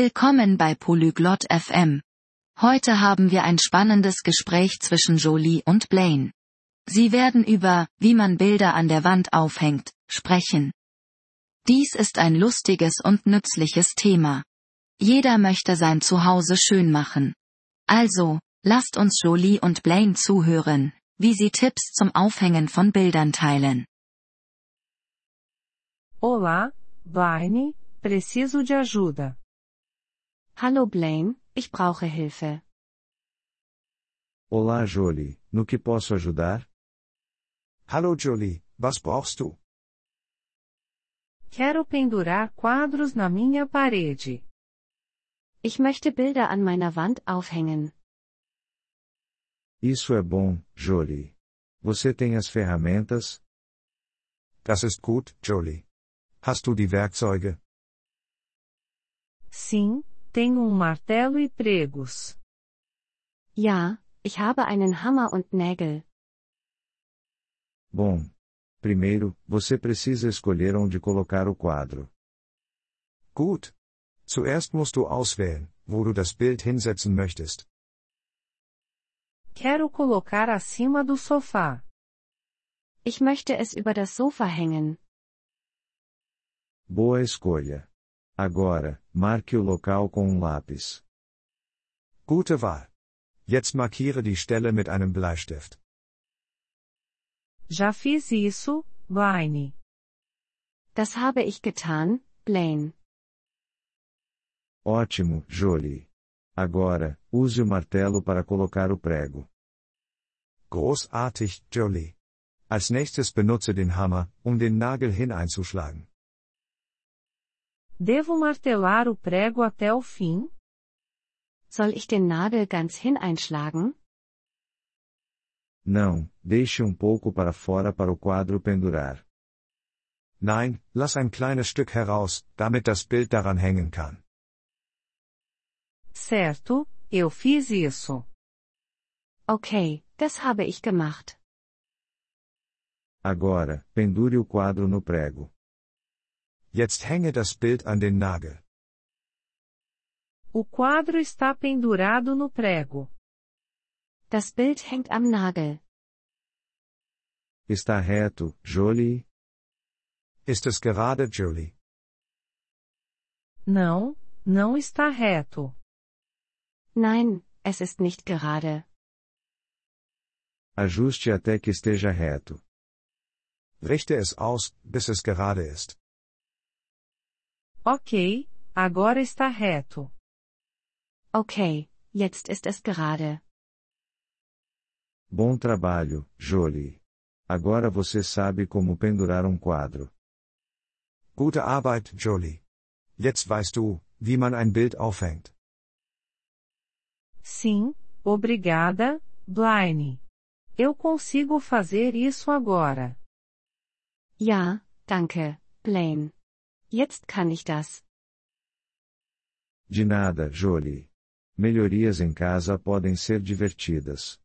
Willkommen bei Polyglot FM. Heute haben wir ein spannendes Gespräch zwischen Jolie und Blaine. Sie werden über, wie man Bilder an der Wand aufhängt, sprechen. Dies ist ein lustiges und nützliches Thema. Jeder möchte sein Zuhause schön machen. Also, lasst uns Jolie und Blaine zuhören, wie sie Tipps zum Aufhängen von Bildern teilen. Olá, Blaine, preciso de ajuda. Hallo Blaine, ich brauche Hilfe. Olá Jolie, no que posso ajudar? Hallo Jolie, was brauchst du? Quero pendurar quadros na minha parede. Ich möchte Bilder an meiner Wand aufhängen. Isso é bom, Jolie. Você tem as ferramentas? Das ist gut, Jolie. Hast du die Werkzeuge? Sim, tenho um martelo e pregos. Ja, ich habe einen Hammer und Nägel. Bom. Primeiro, você precisa escolher onde colocar o quadro. Gut. Zuerst musst du auswählen, wo du das Bild hinsetzen möchtest. Quero colocar acima do sofá. Ich möchte es über das Sofa hängen. Boa escolha. Agora, marque o local com um lápis. Gute Wahl. Jetzt markiere die Stelle mit einem Bleistift. Já fiz isso, Blaine. Das habe ich getan, Blaine. Ótimo, Jolie. Agora, use o martelo para colocar o prego. Großartig, Jolie. Als nächstes benutze den Hammer, um den Nagel hineinzuschlagen. Devo martelar o prego até o fim? Soll ich den Nagel ganz hineinschlagen? Não, deixe um pouco para fora para o quadro pendurar. Nein, lass ein kleines Stück heraus, damit das Bild daran hängen kann. Certo, eu fiz isso. Okay, das habe ich gemacht. Agora, pendure o quadro no prego. Jetzt hänge das Bild an den Nagel. O quadro está pendurado no prego. Das Bild hängt am Nagel. Está reto, Jolie? Ist es gerade, Jolie? Não, não está reto. Nein, es ist nicht gerade. Ajuste até que esteja reto. Richte es aus, bis es gerade ist. Ok, agora está reto. Okay, jetzt ist es gerade. Bom trabalho, Jolie. Agora você sabe como pendurar um quadro. Gute Arbeit, Jolie. Jetzt weißt du, wie man ein Bild aufhängt. Sim, obrigada, Blaine. Eu consigo fazer isso agora. Ja, danke, Blaine. Jetzt kann ich das. De nada, Jolie. Melhorias em casa podem ser divertidas.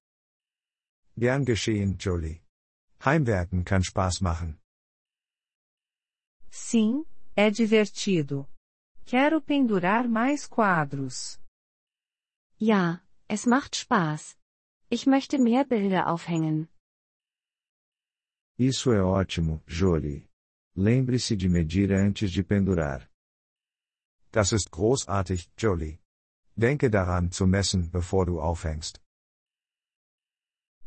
Gern geschehen, Jolie. Heimwerken kann Spaß machen. Sim, é divertido. Quero pendurar mais quadros. Ja, es macht Spaß. Ich möchte mehr Bilder aufhängen. Isso é ótimo, Jolie. Lembre-se de medir antes de pendurar. Das ist großartig, Jolie. Denke daran zu messen, bevor du aufhängst.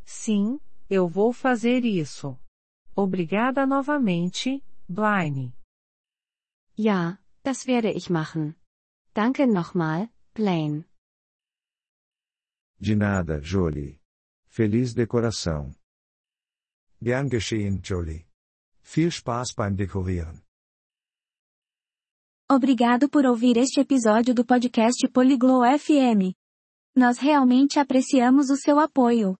Sim, eu vou fazer isso. Obrigada novamente, Blaine. Ja, das werde ich machen. Danke nochmal, Blaine. De nada, Jolie. Feliz decoração. Gern geschehen, Jolie. Viel Spaß beim Dekorieren. Obrigado por ouvir este episódio do podcast Poliglo FM. Nós realmente apreciamos o seu apoio.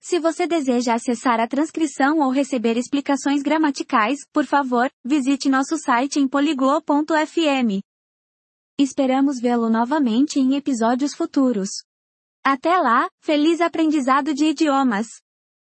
Se você deseja acessar a transcrição ou receber explicações gramaticais, por favor, visite nosso site em poliglo.fm. Esperamos vê-lo novamente em episódios futuros. Até lá, feliz aprendizado de idiomas!